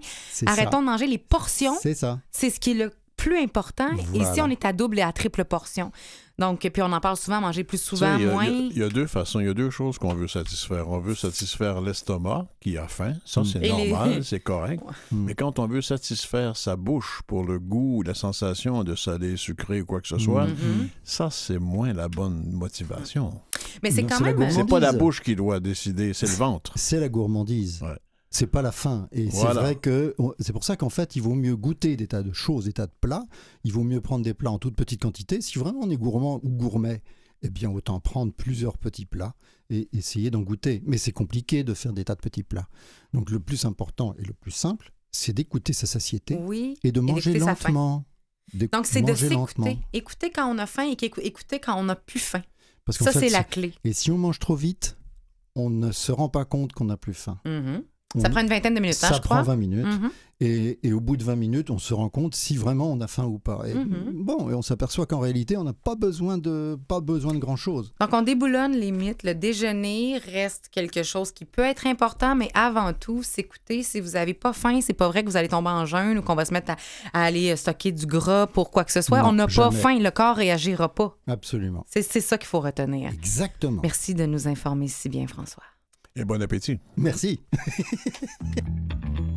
Arrêtons ça. de manger les portions. C'est ça. C'est ce qui est le plus important. Et Voilà. Ici, on est à double et à triple portion. Donc, puis on en parle souvent, manger plus Tu sais, souvent, a- moins. Il y, a- il y a deux façons, il y a deux choses qu'on veut satisfaire. On veut satisfaire l'estomac qui a faim, ça c'est Et les- normal, c'est correct. Mm. Mais quand on veut satisfaire sa bouche pour le goût, la sensation de salé, sucré ou quoi que ce soit, Mhm. ça c'est moins la bonne motivation. Mais c'est quand c'est la même. gourmandise. C'est pas la bouche qui doit décider, c'est le ventre. C'est la gourmandise. Ouais. C'est pas la faim. Et c'est vrai que c'est pour ça qu'en fait, il vaut mieux goûter des tas de choses, des tas de plats. Il vaut mieux prendre des plats en toute petite quantité. Si vraiment on est gourmand ou gourmet, eh bien autant prendre plusieurs petits plats et essayer d'en goûter. Mais c'est compliqué de faire des tas de petits plats. Donc le plus important et le plus simple, c'est d'écouter sa satiété Oui. et de manger lentement. Donc, c'est de s'écouter. Écouter quand on a faim et écouter quand on n'a plus faim. Parce Ça, c'est la clé. Et si on mange trop vite, on ne se rend pas compte qu'on n'a plus faim. Mhm. On- Ça prend une vingtaine de minutes, hein, ça je prend crois. 20 minutes. Mhm. Et, et au bout de 20 minutes, on se rend compte si vraiment on a faim ou pas. Et, Mhm. Bon, et on s'aperçoit qu'en réalité, on n'a pas besoin de pas besoin de grand chose. Donc, on déboulonne les mythes. Le déjeuner reste quelque chose qui peut être important, mais avant tout, s'écouter. Si vous n'avez pas faim, c'est pas vrai que vous allez tomber en jeûne ou qu'on va se mettre à, à aller stocker du gras pour quoi que ce soit. Non, on n'a pas faim, le corps réagira pas. Absolument. C'est ça qu'il faut retenir. Exactement. Merci de nous informer si bien, François. Et bon appétit. Merci. *laughs*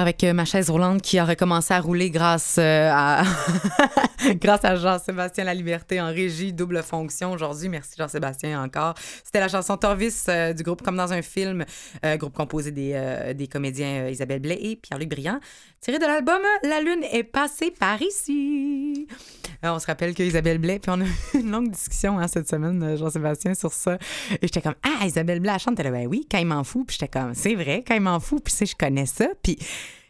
avec euh, ma chaise roulante qui a recommencé à rouler grâce euh, à *laughs* *laughs* grâce à Jean-Sébastien La Liberté en régie, double fonction aujourd'hui. Merci Jean-Sébastien encore. C'était la chanson Torvis euh, du groupe Comme dans un film, euh, groupe composé des, euh, des comédiens Isabelle Blais et Pierre-Luc Briand, tiré de l'album La Lune est passée par ici. On se rappelle que Isabelle Blais, puis on a eu *laughs* une longue discussion hein, cette semaine, Jean-Sébastien, sur ça. Et j'étais comme, ah, Isabelle Blais, elle chante. Elle ben oui, quand il m'en fout. Puis j'étais comme, c'est vrai, quand il m'en fout. Puis je connais ça. Puis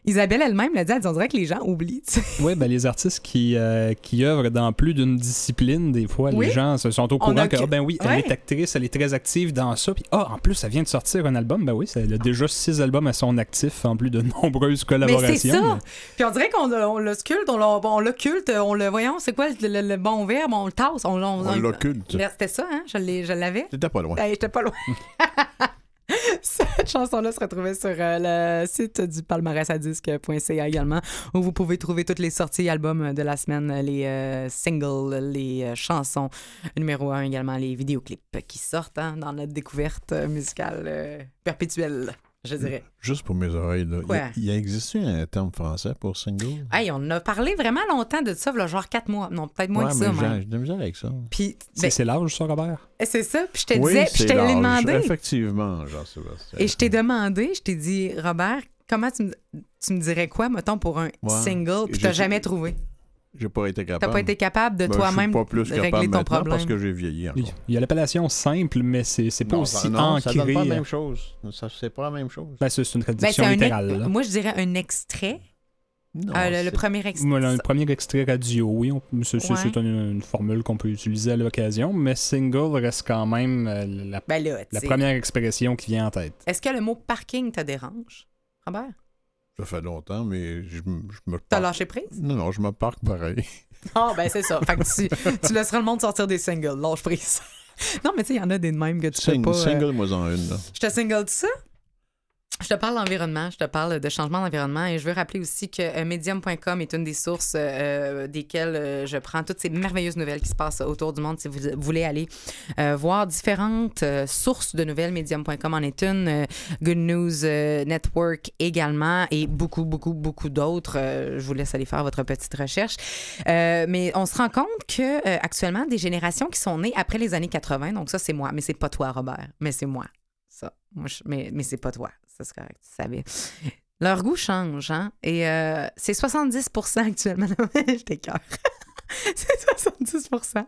Isabelle elle-même l'a dit, elle dit, on dirait que les gens oublient. tu sais. Oui, ben, les artistes qui, euh, qui œuvrent dans plus d'une discipline, des fois, Oui. les gens se sont au courant que, que- ah, ben oui, elle Ouais. est actrice, elle est très active dans ça. Puis, ah, en plus, elle vient de sortir un album. Ben oui, elle a déjà six albums à son actif, en plus de *laughs* nombreuses collaborations. c'est ça. Puis on dirait qu'on le- on le sculpte, on l'occulte, on le voyons, c'est quoi le, le- le bon verbe, on le tasse, on, on, On l'occulte. C'était ça, hein? Je l'avais. T'étais pas loin. J'étais pas loin. *laughs* *laughs* Cette chanson-là se retrouvait sur euh, le site du palmarèsadisk.ca également, où vous pouvez trouver toutes les sorties albums de la semaine, les euh, singles, les euh, chansons. Numéro un également, les vidéoclips qui sortent hein, dans notre découverte musicale perpétuelle, je dirais. Juste pour mes oreilles, là. Quoi? Il, y a existé un terme français pour single? Hey, on a parlé vraiment longtemps de ça, là, genre quatre mois. Non, peut-être moins ouais, que ça, j'ai de la avec ça. Puis, C'est ben, c'est l'âge, ça, Robert? c'est ça. Puis je te oui, disais, puis je t'ai l'âge. demandé. Effectivement, Jean-Sébastien. Et je t'ai demandé, je t'ai dit, Robert, comment tu me, tu me dirais quoi, mettons, pour un Ouais. single, puis t'as jamais trouvé? J'ai pas été T'as pas été capable de Ben, toi-même pas plus de capable régler ton problème. parce que j'ai vieilli encore. Il y a l'appellation simple, mais c'est c'est pas Non, aussi ça, non, ça donne ancré. pas la même chose. Ça, c'est pas la même chose. Ben, c'est une Ben, traduction un littérale. moi, je dirais un extrait. Non, Euh, le, premier extrait. Moi, le premier extrait radio, oui, c'est Ouais. une, une formule qu'on peut utiliser à l'occasion, mais single reste quand même euh, la, Ben là, la première expression qui vient en tête. Est-ce que le mot parking te dérange, Robert? Ça fait longtemps, mais je, je me T'as lâché prise? Non, non, je me parque pareil. *laughs* Ah, ben c'est ça. Fait que tu, tu laisseras le monde sortir des singles. Lâche prise. *laughs* non, mais tu sais, il y en a des de même que tu Sing- peux pas... euh, Single, moi, en une. Là. Je te single de ça? Je te parle d'environnement, je te parle de changement d'environnement et je veux rappeler aussi que euh, medium.com est une des sources euh, desquelles euh, je prends toutes ces merveilleuses nouvelles qui se passent autour du monde. Si vous voulez aller voir différentes sources de nouvelles, medium.com en est une, Good News Network également et beaucoup, beaucoup, beaucoup d'autres. Je vous laisse aller faire votre petite recherche. Mais on se rend compte que actuellement, des générations qui sont nées après les années 80, donc ça c'est moi, mais c'est pas toi Robert, mais c'est moi. Mais mais c'est pas toi. Ça, c'est correct. Tu savais. Leur goût change, hein? Et euh, c'est 70% actuellement. *laughs* Je t'écœure. *laughs* c'est 70%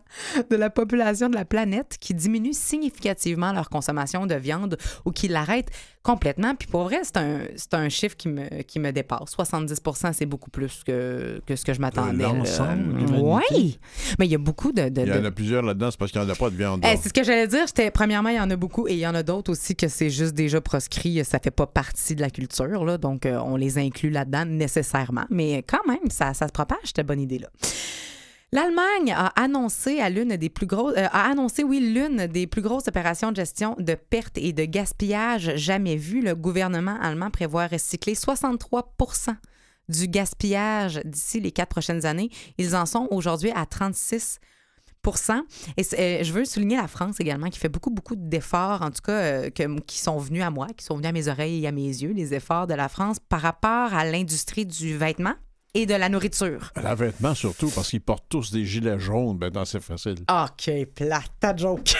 de la population de la planète qui diminue significativement leur consommation de viande ou qui l'arrête complètement. Puis pour vrai, c'est un, c'est un chiffre qui me, qui me dépasse. 70% c'est beaucoup plus que, que ce que je m'attendais. Oui! Mais il y a beaucoup de... de- Il y de- en a plusieurs là-dedans, c'est parce qu'il n'y en a pas de viande. eh, c'est ce que j'allais dire. J'étais, premièrement, il y en a beaucoup et il y en a d'autres aussi que c'est juste déjà proscrit. Ça fait pas partie de la culture, là, donc euh, on les inclut là-dedans nécessairement. Mais quand même, ça, ça se propage, cette bonne idée-là. L'Allemagne a annoncé l'une des plus grosses, euh, a annoncé, oui, l'une des plus grosses opérations de gestion de pertes et de gaspillage jamais vues. Le gouvernement allemand prévoit recycler 63% du gaspillage d'ici les quatre prochaines années. Ils en sont aujourd'hui à 36 et euh, je veux souligner la France également, qui fait beaucoup, beaucoup d'efforts, en tout cas, euh, qui sont venus à moi, qui sont venus à mes oreilles et à mes yeux, les efforts de la France par rapport à l'industrie du vêtement et de la nourriture. La vêtement surtout, parce qu'ils portent tous des gilets jaunes. Ben, dans c'est facile. OK, plate, ta joke.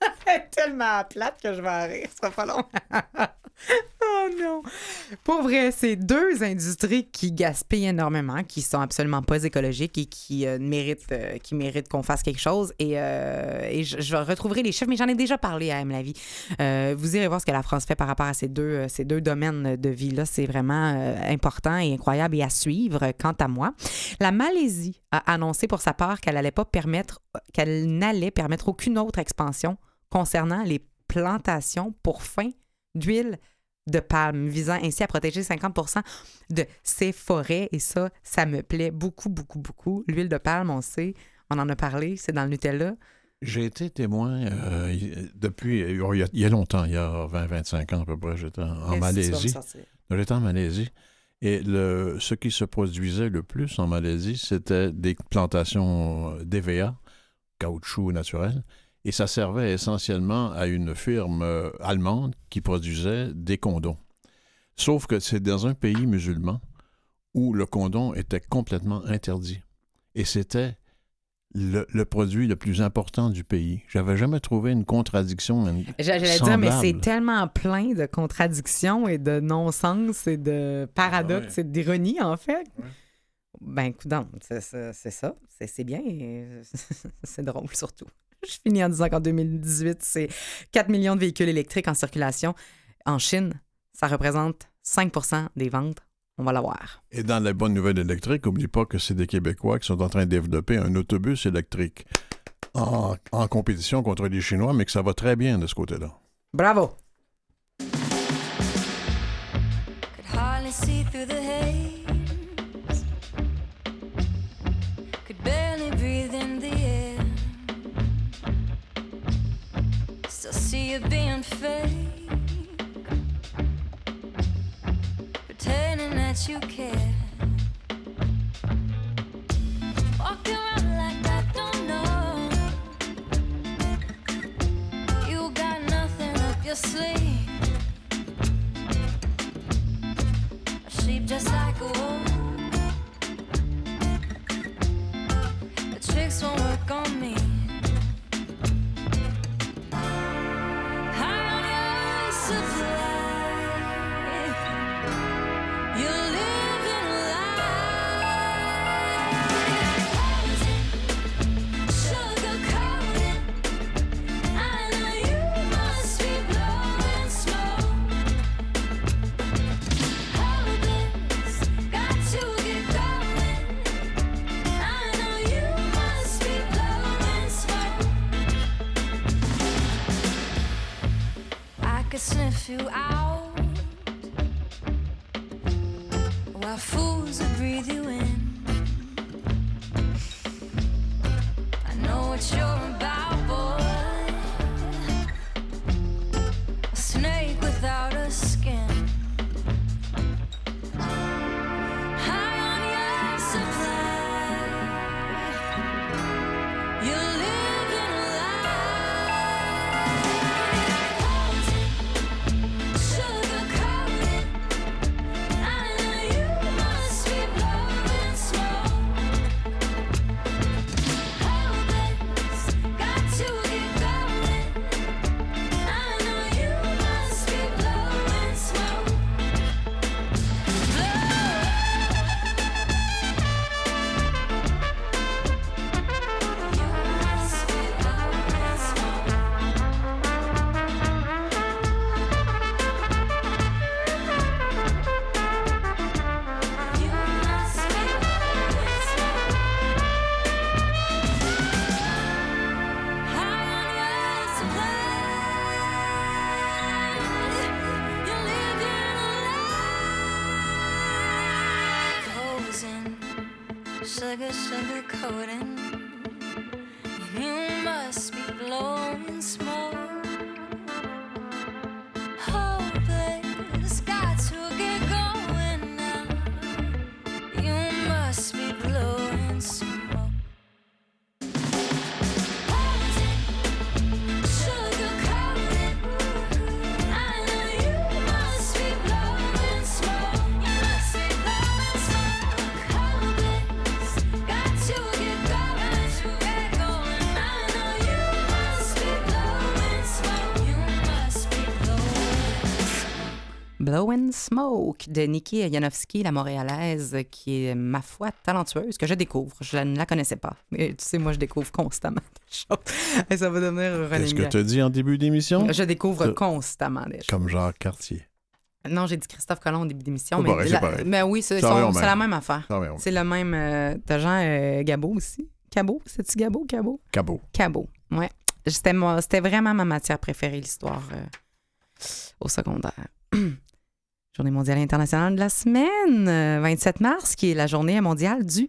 *laughs* Elle est tellement plate que je vais en rire, ça sera pas long. *laughs* *laughs* oh non. Pour vrai, c'est deux industries qui gaspillent énormément, qui sont absolument pas écologiques et qui euh, méritent, euh, qui méritent qu'on fasse quelque chose. Et, euh, je, retrouverai les chiffres, mais j'en ai déjà parlé à M. La vie. Vous irez voir ce que la France fait par rapport à ces deux, ces deux domaines de vie-là. C'est vraiment important et incroyable et à suivre, quant à moi. La Malaisie a annoncé pour sa part qu'elle allait pas permettre, qu'elle n'allait permettre aucune autre expansion concernant les plantations pour fin d'huile de palme, visant ainsi à protéger 50 de ces forêts. Et ça, ça me plaît beaucoup, beaucoup, beaucoup. L'huile de palme, on sait, on en a parlé, c'est dans le Nutella. J'ai été témoin euh, depuis, il y, a, il y a longtemps, il y a 20-25 ans à peu près, j'étais en, en Malaisie. J'étais en Malaisie. Et le, ce qui se produisait le plus en Malaisie, c'était des plantations euh, d'EVA, caoutchouc naturel. Et ça servait essentiellement à une firme euh, allemande qui produisait des condoms. Sauf que c'est dans un pays musulman où le condom était complètement interdit. Et c'était le, le produit le plus important du pays. J'avais jamais trouvé une contradiction. J'allais dire, mais c'est tellement plein de contradictions et de non-sens et de paradoxes Ouais. et d'ironie, en fait. Ben, écoute, c'est ça. C'est c'est bien. et *laughs* c'est drôle, surtout. Je finis en disant qu'en 2018, c'est 4 millions de véhicules électriques en circulation. En Chine, ça représente 5% des ventes. On va l'avoir. Et dans la bonne nouvelle électrique, n'oublie pas que c'est des Québécois qui sont en train de développer un autobus électrique en, en compétition contre les Chinois, mais que ça va très bien de ce côté-là. Bravo! Could hardly see through the haze. Smoke de Nikki Yanowski, la Montréalaise, qui est, ma foi, talentueuse, que je découvre. Je ne la connaissais pas. Mais tu sais, moi, je découvre constamment *laughs* des choses. Et ça va devenir un running Est-ce que tu as dit en début d'émission? Je découvre constamment des choses. Comme Jacques Cartier. Non, j'ai dit Christophe Colomb au début d'émission. Mais, pareil, la- mais oui, c'est la même affaire. C'est le même. Euh, T'as Jean euh, Gabot aussi. Cabot, c'est-tu Gabot, Cabot? Cabot. Cabot, ouais. C'était vraiment ma matière préférée, l'histoire euh, au secondaire. *clears throat* Journée mondiale internationale de la semaine, euh, 27 mars, qui est la journée mondiale du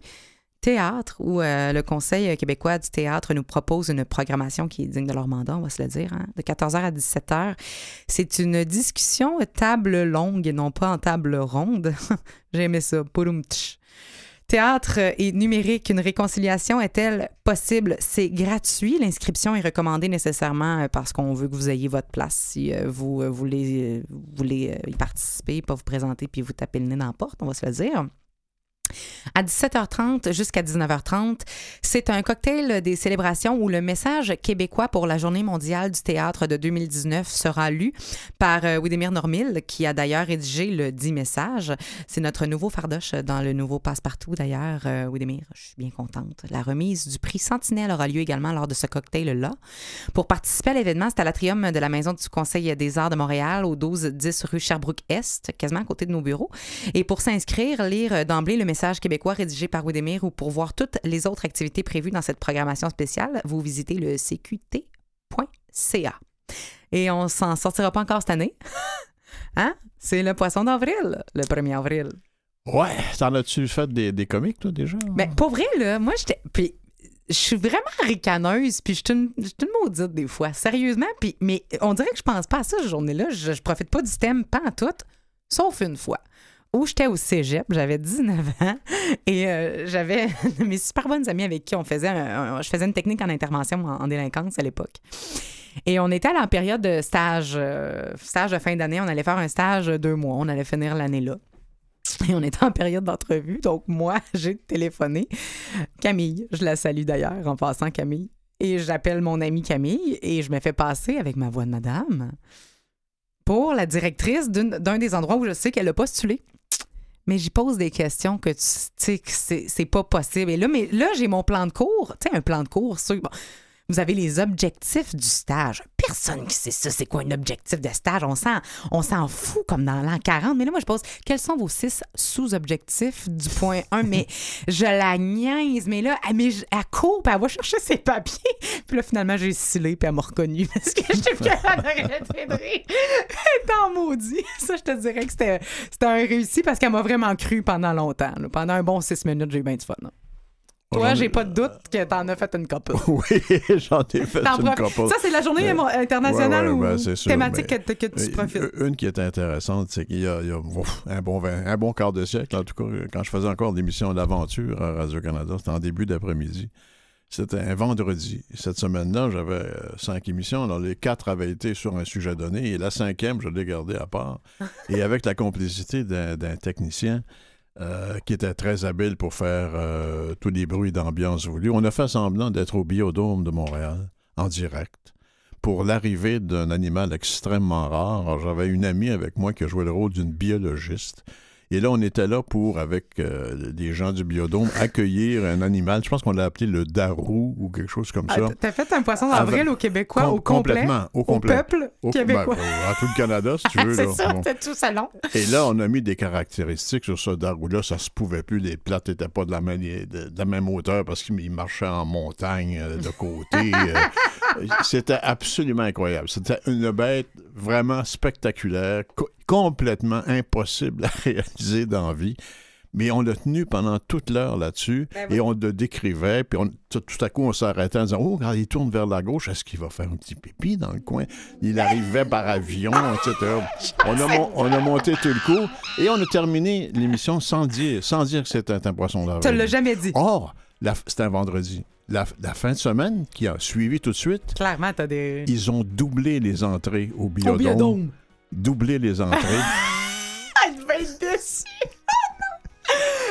théâtre, où euh, le Conseil québécois du théâtre nous propose une programmation qui est digne de leur mandat, on va se le dire, hein, de 14h à 17h. C'est une discussion table longue et non pas en table ronde. *laughs* J'ai aimé ça. Pouloum tch. Théâtre et numérique, une réconciliation est-elle possible? C'est gratuit. L'inscription est recommandée nécessairement euh, parce qu'on veut que vous ayez votre place. Si euh, vous euh, voulez, euh, voulez y participer, pas vous présenter puis vous taper le nez dans la porte, on va se le dire. À 17h30 jusqu'à 19h30, c'est un cocktail des célébrations où le message québécois pour la Journée mondiale du théâtre de 2019 sera lu par euh, Widemir Normil, qui a d'ailleurs rédigé le dit message. C'est notre nouveau fardoche dans le nouveau passe-partout d'ailleurs, euh, Widemir. Je suis bien contente. La remise du prix Sentinelle aura lieu également lors de ce cocktail-là. Pour participer à l'événement, c'est à l'atrium de la Maison du Conseil des arts de Montréal, au 12-10 rue Sherbrooke-Est, quasiment à côté de nos bureaux. Et pour s'inscrire, lire d'emblée le message québécois rédigé par Widemir ou pour voir toutes les autres activités prévues dans cette programmation spéciale, vous visitez le cqt.ca. Et on s'en sortira pas encore cette année. *laughs* hein? C'est le poisson d'avril, le 1er avril. Ouais, t'en as-tu fait des, des comiques, toi, déjà? Mais pour vrai, là, moi, j'étais. Puis, je suis vraiment ricaneuse, puis je suis une, une maudite des fois, sérieusement. Puis, mais on dirait que je pense pas à ça cette journée-là. Je, je profite pas du thème, pas en tout, sauf une fois. Où j'étais au cégep, j'avais 19 ans et euh, j'avais *laughs* mes super bonnes amies avec qui on faisait un- je faisais une technique en intervention en, délinquance à l'époque. Et on était allé en période de stage, euh, stage de fin d'année. On allait faire un stage de deux mois. On allait finir l'année là. Et on était en période d'entrevue. Donc, moi, *laughs* j'ai téléphoné. Camille, je la salue d'ailleurs en passant, Camille. Et j'appelle mon amie Camille et je me fais passer avec ma voix de madame pour la directrice d'un des endroits où je sais qu'elle a postulé. Mais j'y pose des questions que tu sais que c'est pas possible. Et là, j'ai mon plan de cours. Tu sais, un plan de cours, vous avez les objectifs du stage. Personne qui sait ça, c'est quoi un objectif de stage? On s'en, on s'en fout comme dans l'an 40. Mais là, moi, je pose, quels sont vos six sous-objectifs du point 1? Mais je la niaise. Mais là, elle, mais je- elle court, puis elle va chercher ses papiers. Puis là, finalement, j'ai scellé, puis elle m'a reconnue. *laughs* Parce que j'étais plus capable d'arrêter de rire. *laughs* En maudit. Ça, je te dirais que c'était, c'était un réussi parce qu'elle m'a vraiment cru pendant longtemps. là. Pendant un bon six minutes, j'ai eu bien du fun. là. Toi, j'ai pas de doute que t'en as fait une couple. *laughs* Oui, j'en ai fait une couple. Ça, c'est la journée Mais- internationale Ouais, ouais, ou ben, sûr, thématique que, que tu Euh, profites? Une qui est intéressante, c'est qu'il y a, il y a, ouf, un, bon, vingt- un bon quart de siècle, en tout cas, quand je faisais encore l'émission L'Aventure à Radio-Canada, c'était en début d'après-midi. C'était un vendredi. Cette semaine-là, j'avais euh, cinq émissions. Alors, les quatre avaient été sur un sujet donné et la cinquième, je l'ai gardée à part. *laughs* et avec la complicité d'un technicien euh, qui était très habile pour faire euh, tous les bruits d'ambiance voulus, on a fait semblant d'être au Biodôme de Montréal, en direct pour l'arrivée d'un animal extrêmement rare. J'avais une amie avec moi qui a joué le rôle d'une biologiste. Et là, on était là pour, avec euh, des gens du biodôme, accueillir un animal. Je pense qu'on l'a appelé le darou ou quelque chose comme Ah, ça. T'as fait un poisson d'avril Avec- au Québécois Com- au complet? complètement, au complet. peuple Au- québécois. ben, à tout le Canada, si tu *laughs* veux. c'est ça, Bon. tout salon. Et là, on a mis des caractéristiques sur ce darou-là. Ça se pouvait plus. Les plates n'étaient pas de la, même, de, de la même hauteur parce qu'il marchait en montagne euh, de côté. *laughs* euh. C'était absolument incroyable. C'était une bête vraiment spectaculaire, complètement impossible à *laughs* réaliser dans la vie. Mais on l'a tenu pendant toute l'heure là-dessus Ben et on le décrivait. Puis on- tout, tout à coup, on s'arrêtait en disant Oh, quand il tourne vers la gauche, est-ce qu'il va faire un petit pipi dans le coin? Il arrivait par avion, *laughs* etc. On a, mon- on a monté tout le coup et on a terminé l'émission sans dire, sans dire que c'était un poisson d'avril. Tu l'as jamais dit. Or, c'était un vendredi. La, la fin de semaine qui a suivi tout de suite, Clairement, t'as des. ils ont doublé les entrées au biodôme. Au biodôme. Doublé les entrées. *laughs* *laughs* Ah, il va être déçu.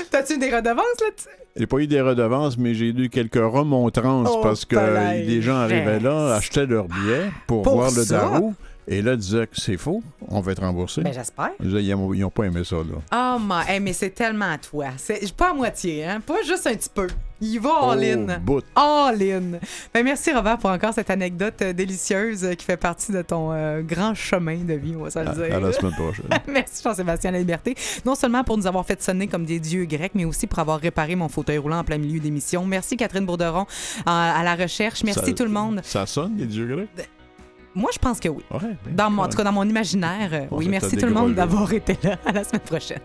T'as-tu des redevances là-dessus? J'ai pas eu des redevances, mais j'ai eu quelques remontrances Oh, parce que les gens arrivaient là, achetaient leur billet pour, Pour voir le darou et là disaient que c'est faux, on va être remboursé. Ben, j'espère. Ils n'ont pas aimé ça, là. Oh, my. Hey, mais c'est tellement à toi. C'est pas à moitié, hein? Pas juste un petit peu. Il va all-in. Au bout. All-in. Ben, merci, Robert, pour encore cette anecdote euh, délicieuse euh, qui fait partie de ton euh, grand chemin de vie, on va se le dire. à la semaine prochaine. *laughs* Merci Jean-Sébastien La Liberté. Non seulement pour nous avoir fait sonner comme des dieux grecs, mais aussi pour avoir réparé mon fauteuil roulant en plein milieu d'émission. Merci Catherine Bourderon à la recherche. Merci Ça- tout le monde. Ça sonne, les dieux grecs? Moi, je pense que oui. Ouais, ben, Dans mon, en tout cas, dans mon imaginaire, euh, oui. ça Merci tout le monde d'avoir été là. À la semaine prochaine.